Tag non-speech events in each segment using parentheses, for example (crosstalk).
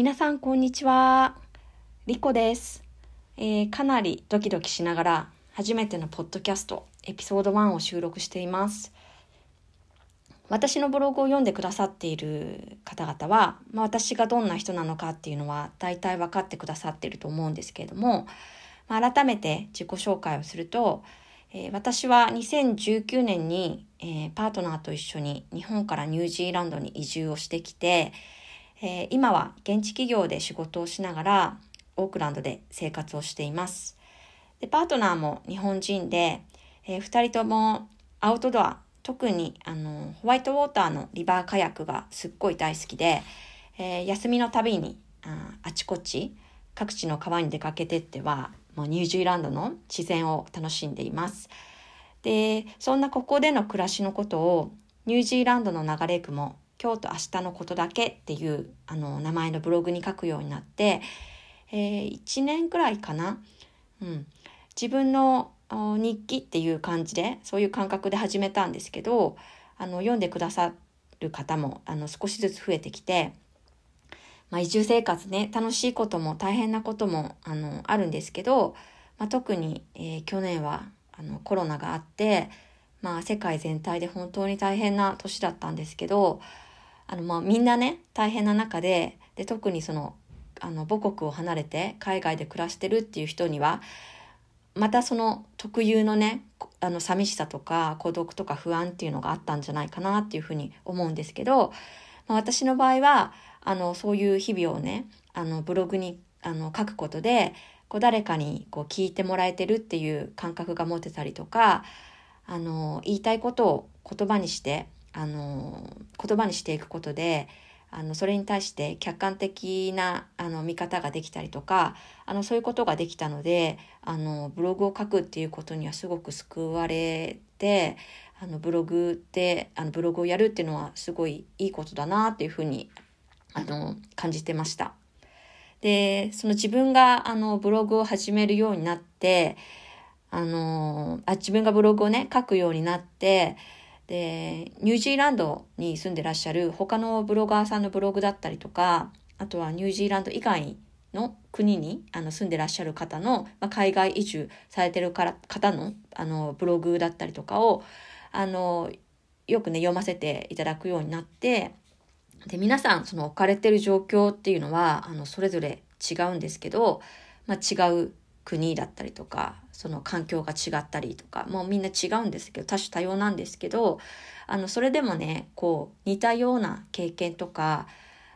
皆さんこんにちは。リコです、えーかなりドキドキしながら初めてのポッドキャストエピソード1を収録しています。私のブログを読んでくださっている方々は、まあ、私がどんな人なのかっていうのは大体分かってくださっていると思うんですけれども、まあ、改めて自己紹介をすると、えー私は2019年に、えーパートナーと一緒に日本からニュージーランドに移住をしてきて、えー今は現地企業で仕事をしながらオークランドで生活をしています。でパートナーも日本人で、え2人ともアウトドア特にあのホワイトウォーターのリバーカヤックがすっごい大好きで、えー休みのたびにああちこち各地の川に出かけてってはもうニュージーランドの自然を楽しんでいます。でそんなここでの暮らしのことをニュージーランドの流れ句も今日と明日のことだけっていうあの名前のブログに書くようになって、えー1年くらいかな、うん、自分の日記っていう感じでそういう感覚で始めたんですけどあの読んでくださる方もあの少しずつ増えてきて、まあ、移住生活ね楽しいことも大変なこともあのあるんですけど、まあ、特に、えー去年はあのコロナがあって、まあ、世界全体で本当に大変な年だったんですけどあの、まあ、みんなね大変な中でで特にそのあの母国を離れて海外で暮らしてるっていう人にはまたその特有のねあの寂しさとか孤独とか不安っていうのがあったんじゃないかなっていうふうに思うんですけど、まあ、私の場合はあのそういう日々をねあのブログにあの書くことでこう誰かにこう聞いてもらえてるっていう感覚が持てたりとかあの言いたいことを言葉にしてあの言葉にしていくことであのそれに対して客観的なあの見方ができたりとかあのそういうことができたのであのブログを書くっていうことにはすごく救われてあのブログってあのブログをやるっていうのはすごいいいことだなっていうふうにあの感じてました。でその自分があのブログを始めるようになってあのあ自分がブログをね書くようになってでニュージーランドに住んでらっしゃる他のブロガーさんのブログだったりとかあとはニュージーランド以外の国にあの住んでらっしゃる方の、まあ、海外移住されてるから方のあのブログだったりとかをあのよくね読ませていただくようになってで皆さんその置かれてる状況っていうのはあのそれぞれ違うんですけど、まあ、違う国だったりとかその環境が違ったりとかもうみんな違うんですけど多種多様なんですけどあのそれでもねこう似たような経験とか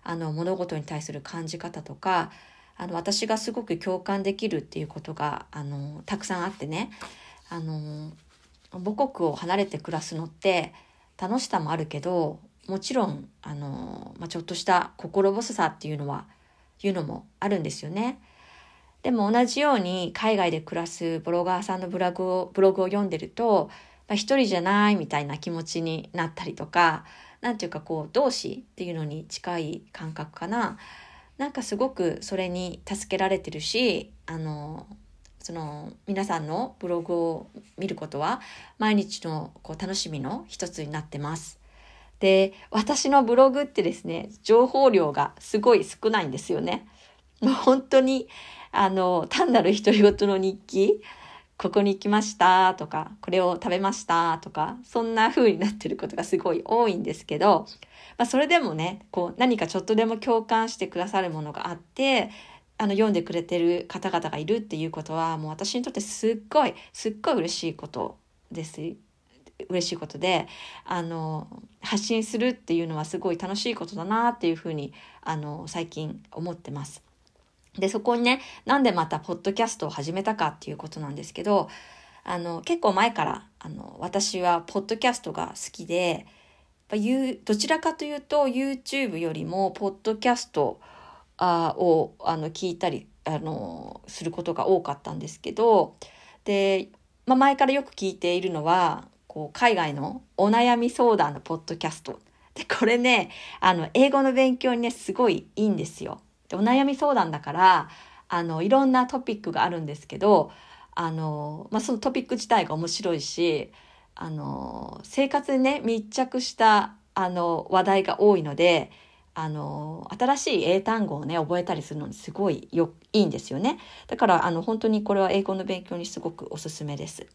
あの物事に対する感じ方とかあの私がすごく共感できるっていうことがあのたくさんあってねあの母国を離れて暮らすのって楽しさもあるけどもちろんあの、まあ、ちょっとした心細さっていうのはいうのもあるんですよね。でも同じように海外で暮らすブロガーさんのブログをブログを読んでると、まあ、一人じゃないみたいな気持ちになったりとかなんていうかこう同志っていうのに近い感覚かななんかすごくそれに助けられてるしあのその皆さんのブログを見ることは毎日のこう楽しみの一つになってます。で私のブログってですね情報量がすごい少ないんですよね。もう本当にあの単なる独り言の日記？ここに行きましたとかこれを食べましたとかそんな風になってることがすごい多いんですけど、まあ、それでもねこう何かちょっとでも共感してくださるものがあってあの読んでくれてる方々がいるっていうことはもう私にとってすっごいすっごい嬉しいことです嬉しいことであの発信するっていうのはすごい楽しいことだなっていうふうにあの最近思ってます。でそこにねなんでまたポッドキャストを始めたかっていうことなんですけどあの結構前からあの私はポッドキャストが好きでやっぱどちらかというと YouTube よりもポッドキャストあをあの聞いたりあのすることが多かったんですけどで、まあ、前からよく聞いているのはこう海外のお悩み相談のポッドキャストでこれねあの英語の勉強にねすごいいいんですよ。お悩み相談だからあのいろんなトピックがあるんですけどあの、まあ、そのトピック自体が面白いしあの生活にね密着したあの話題が多いのであの、新しい英単語をね、覚えたりするのにすごいよ、いいんですよね。だから、あの、本当にこれは英語の勉強にすごくおすすめです。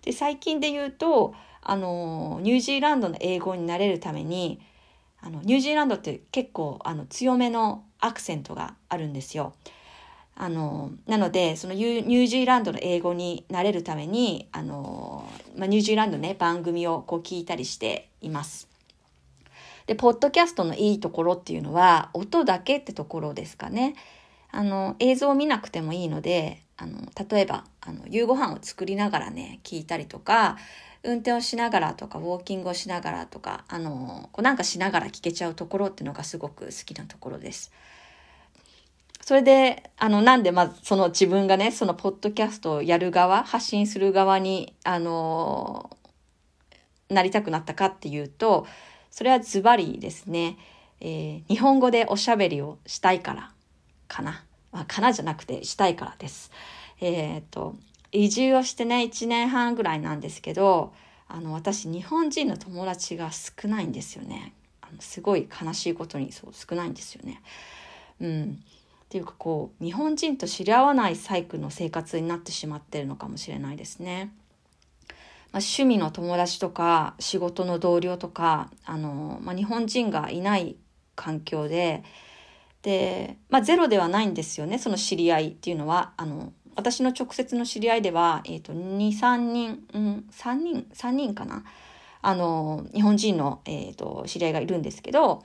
で、最近で言うと、あの、ニュージーランドの英語になれるために、あの、ニュージーランドって結構、あの、強めのアクセントがあるんですよ。あの、なので、そのニュージーランドの英語になれるために、あの、まあ、ニュージーランドね、番組をこう聞いたりしています。で、ポッドキャストのいいところっていうのは、音だけってところですかね。あの、映像を見なくてもいいので、あの、例えば、あの、夕ご飯を作りながらね、聞いたりとか、運転をしながらとか、ウォーキングをしながらとか、あの、こうなんかしながら聞けちゃうところっていうのがすごく好きなところです。それで、あの、なんで、まず、その自分がね、そのポッドキャストをやる側、発信する側に、あの、なりたくなったかっていうと、それはズバリですね、えー、日本語でおしゃべりをしたいからかな。まあ、かなじゃなくてしたいからです。えっ、と、移住をしてね、1年半ぐらいなんですけど、あの、私、日本人の友達が少ないんですよね。あのすごい悲しいことにそう少ないんですよね。うん。っていうかこう、日本人と知り合わないサイクルの生活になってしまってるのかもしれないですね。まあ、趣味の友達とか仕事の同僚とかあの、まあ、日本人がいない環境でで、まあ、ゼロではないんですよねその知り合いっていうのはあの私の直接の知り合いでは、えーと、23人、うん、3人3人かな？あの日本人の、えーと知り合いがいるんですけど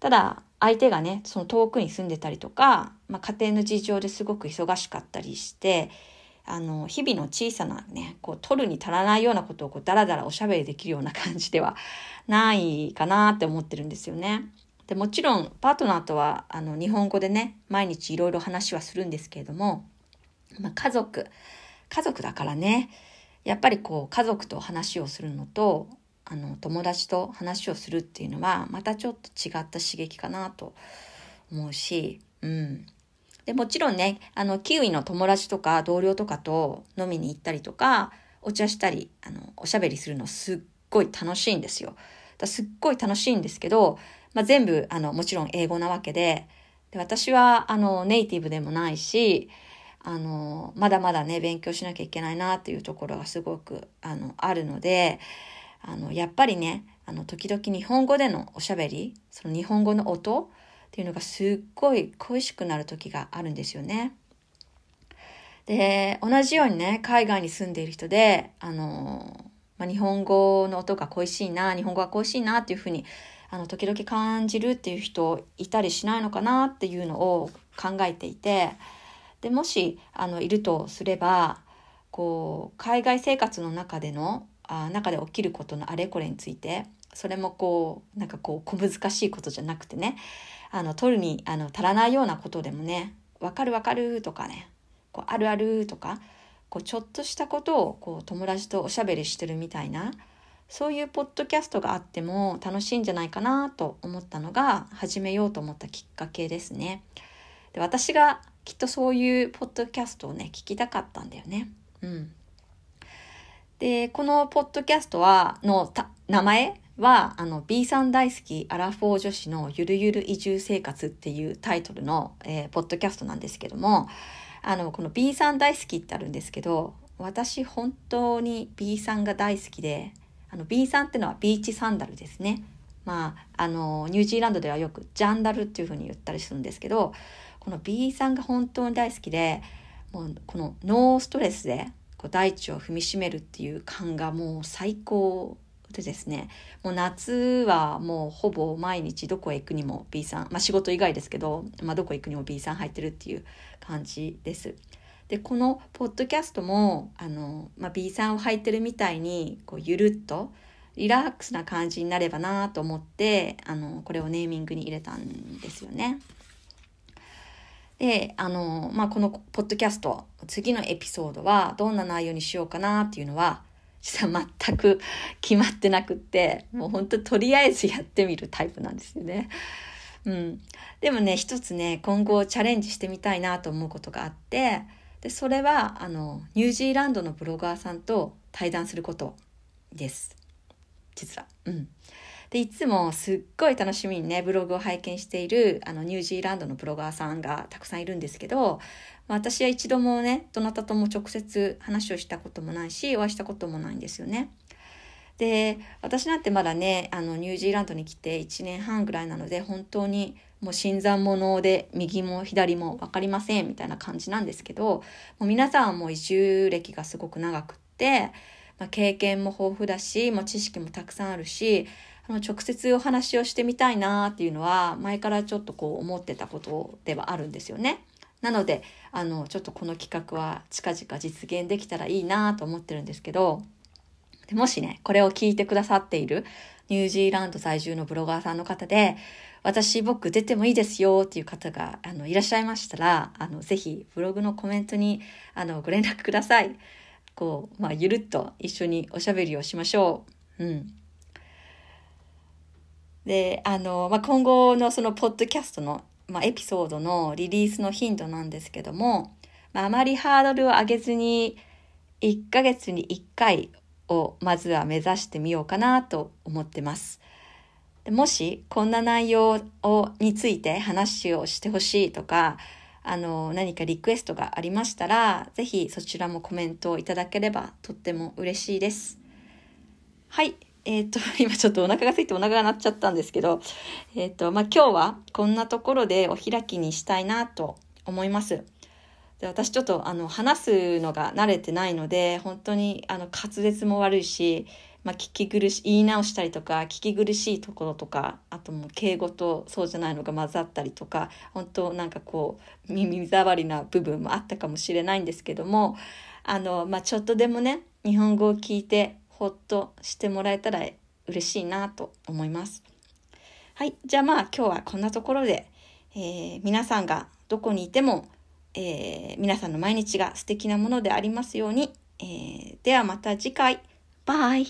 ただ相手がねその遠くに住んでたりとか、まあ、家庭の事情ですごく忙しかったりしてあの、日々の小さなね、こう、取るに足らないようなことをこう、だらだらおしゃべりできるような感じでは (laughs) ないかなって思ってるんですよね。で、もちろん、パートナーとは、あの、日本語でね、毎日いろいろ話はするんですけれども、まあ、家族、家族だからね、やっぱりこう、家族と話をするのと、あの、友達と話をするっていうのは、またちょっと違った刺激かなと思うし、うん。で、もちろんね、あの、キウイの友達とか同僚とかと飲みに行ったりとか、お茶したり、あの、おしゃべりするのすっごい楽しいんですよ。だすっごい楽しいんですけど、まあ、全部、あの、もちろん英語なわけで、で私は、あの、ネイティブでもないし、あの、まだまだね、勉強しなきゃいけないなっていうところがすごく、あの、あるので、あの、やっぱりね、あの、時々日本語でのおしゃべり、その日本語の音、っていうのがすっごい恋しくなる時があるんですよね。で、同じようにね、海外に住んでいる人で、あの、まあ、日本語の音が恋しいな、日本語が恋しいなっていうふうに、あの、時々感じるっていう人いたりしないのかなっていうのを考えていて、で、もし、あの、いるとすれば、こう、海外生活の中での、あ中で起きることのあれこれについて、それもこう、なんかこう、小難しいことじゃなくてね、あの、取るにあの足らないようなことでもね、わかるわかるとかね、こうあるあるとか、こうちょっとしたことをこう友達とおしゃべりしてるみたいな、そういうポッドキャストがあっても楽しいんじゃないかなと思ったのが始めようと思ったきっかけですね。で私がきっとそういうポッドキャストをね、聞きたかったんだよね。うん。で、このポッドキャストは、の名前は、あの、B さん大好きアラフォー女子のゆるゆる移住生活っていうタイトルの、えー、ポッドキャストなんですけども、あの、この B さん大好きってあるんですけど、私本当に B さんが大好きで、あの B さんってのはビーチサンダルですね。まあ、あの、ニュージーランドではよくジャンダルっていうふうに言ったりするんですけど、この B さんが本当に大好きで、もうこのノーストレスでこう大地を踏みしめるっていう感がもう最高でですね、もう夏はもうほぼ毎日どこへ行くにも B さん、まあ仕事以外ですけど、まあどこ行くにも B さん入ってるっていう感じです。で、このポッドキャストも、あの、まあ、B さんを履いてるみたいに、こう、ゆるっと、リラックスな感じになればなと思って、あの、これをネーミングに入れたんですよね。で、あの、まあ、このポッドキャスト、次のエピソードはどんな内容にしようかなっていうのは、実は全く決まってなくって、もう本当とりあえずやってみるタイプなんですよね。うん。でもね、一つね、今後チャレンジしてみたいなと思うことがあって、で、それは、あの、ニュージーランドのブロガーさんと対談することです。実は。うん。で、いつもすっごい楽しみにね、ブログを拝見している、あの、ニュージーランドのブロガーさんがたくさんいるんですけど、まあ私は一度もね、どなたとも直接話をしたこともないし、お会いしたこともないんですよね。で、私なんてまだね、あの、ニュージーランドに来て1年半ぐらいなので、本当にもう新参者で右も左も分かりませんみたいな感じなんですけど、もう皆さんはもう移住歴がすごく長くって、まあ、経験も豊富だし、もう知識もたくさんあるし、あの直接お話をしてみたいなっていうのは前からちょっとこう思ってたことではあるんですよね。なのであのちょっとこの企画は近々実現できたらいいなと思ってるんですけどもしねこれを聞いてくださっているニュージーランド在住のブロガーさんの方で私僕出てもいいですよっていう方があのいらっしゃいましたらあのぜひブログのコメントにあのご連絡ください。こうまあゆるっと一緒におしゃべりをしましょう。うんで、あの、まあ、今後のそのポッドキャストの、まあ、エピソードのリリースの頻度なんですけども、まあ、あまりハードルを上げずに、1ヶ月に1回をまずは目指してみようかなと思ってます。もし、こんな内容をについて話をしてほしいとか、あの、何かリクエストがありましたら、ぜひそちらもコメントをいただければとっても嬉しいです。はい。えっ、ー、と、(laughs) 今ちょっとお腹が空いてお腹が鳴っちゃったんですけど、えっ、ー、と、まあ、今日はこんなところでお開きにしたいなと思います。で私ちょっとあの話すのが慣れてないので、本当にあの滑舌も悪いし、まあ、聞き苦しい、言い直したりとか、聞き苦しいところとか、あともう敬語とそうじゃないのが混ざったりとか、本当なんかこう、耳障りな部分もあったかもしれないんですけども、あの、まあ、ちょっとでもね、日本語を聞いてほっとしてもらえたら嬉しいなと思います。はい。じゃあまあ今日はこんなところで、えー、皆さんがどこにいても、えー、皆さんの毎日が素敵なものでありますように。えー、ではまた次回。バイ。